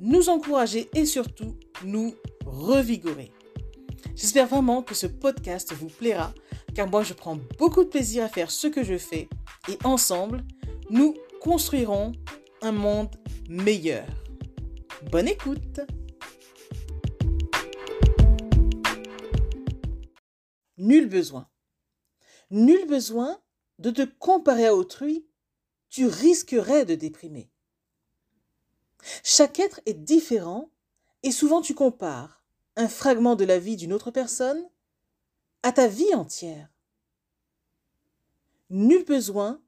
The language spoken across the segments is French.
nous encourager et surtout nous revigorer. J'espère vraiment que ce podcast vous plaira car moi je prends beaucoup de plaisir à faire ce que je fais et ensemble, nous construirons un monde meilleur. Bonne écoute Nul besoin. Nul besoin de te comparer à autrui, tu risquerais de déprimer. Chaque être est différent et souvent tu compares un fragment de la vie d'une autre personne à ta vie entière. Nul besoin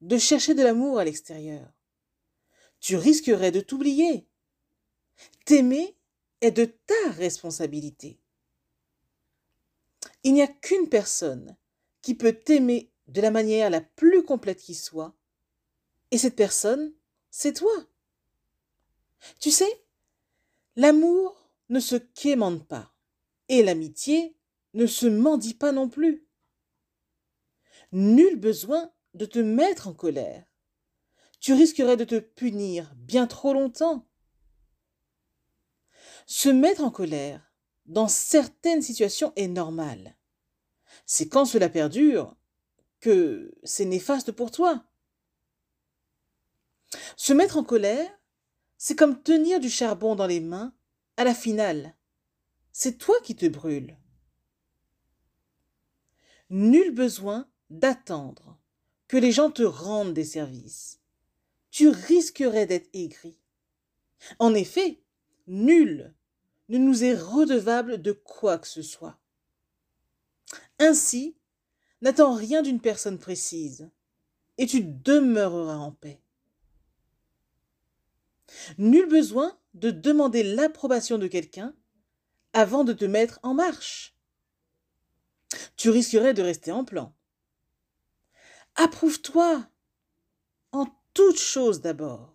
de chercher de l'amour à l'extérieur. Tu risquerais de t'oublier. T'aimer est de ta responsabilité. Il n'y a qu'une personne qui peut t'aimer de la manière la plus complète qui soit, et cette personne, c'est toi. Tu sais, l'amour ne se quémande pas, et l'amitié ne se mendie pas non plus. Nul besoin de te mettre en colère. Tu risquerais de te punir bien trop longtemps. Se mettre en colère dans certaines situations est normal. C'est quand cela perdure que c'est néfaste pour toi. Se mettre en colère, c'est comme tenir du charbon dans les mains à la finale. C'est toi qui te brûles. Nul besoin d'attendre que les gens te rendent des services. Tu risquerais d'être aigri. En effet, nul ne nous est redevable de quoi que ce soit. Ainsi, n'attends rien d'une personne précise, et tu demeureras en paix. Nul besoin de demander l'approbation de quelqu'un avant de te mettre en marche. Tu risquerais de rester en plan. Approuve-toi en toute chose d'abord.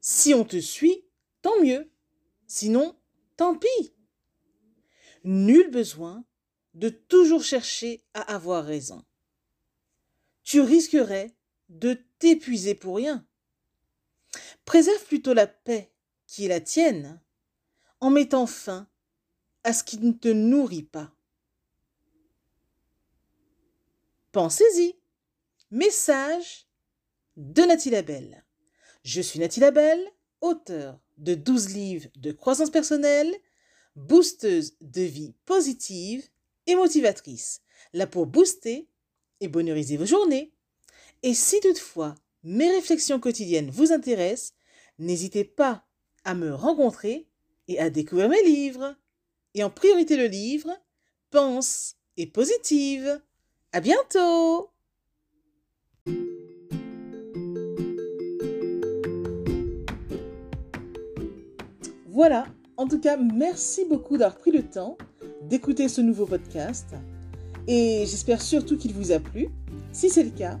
Si on te suit, tant mieux. Sinon, tant pis. Nul besoin de toujours chercher à avoir raison. Tu risquerais de t'épuiser pour rien. Préserve plutôt la paix qui est la tienne en mettant fin à ce qui ne te nourrit pas. Pensez-y. Message de Nathalie Labelle. Je suis Nathalie Labelle, auteur de 12 livres de croissance personnelle, boosteuse de vie positive et motivatrice, là pour booster et bonheuriser vos journées. Et si toutefois mes réflexions quotidiennes vous intéressent, n'hésitez pas à me rencontrer et à découvrir mes livres. Et en priorité le livre Pense et positive. À bientôt! Voilà, en tout cas, merci beaucoup d'avoir pris le temps d'écouter ce nouveau podcast et j'espère surtout qu'il vous a plu. Si c'est le cas,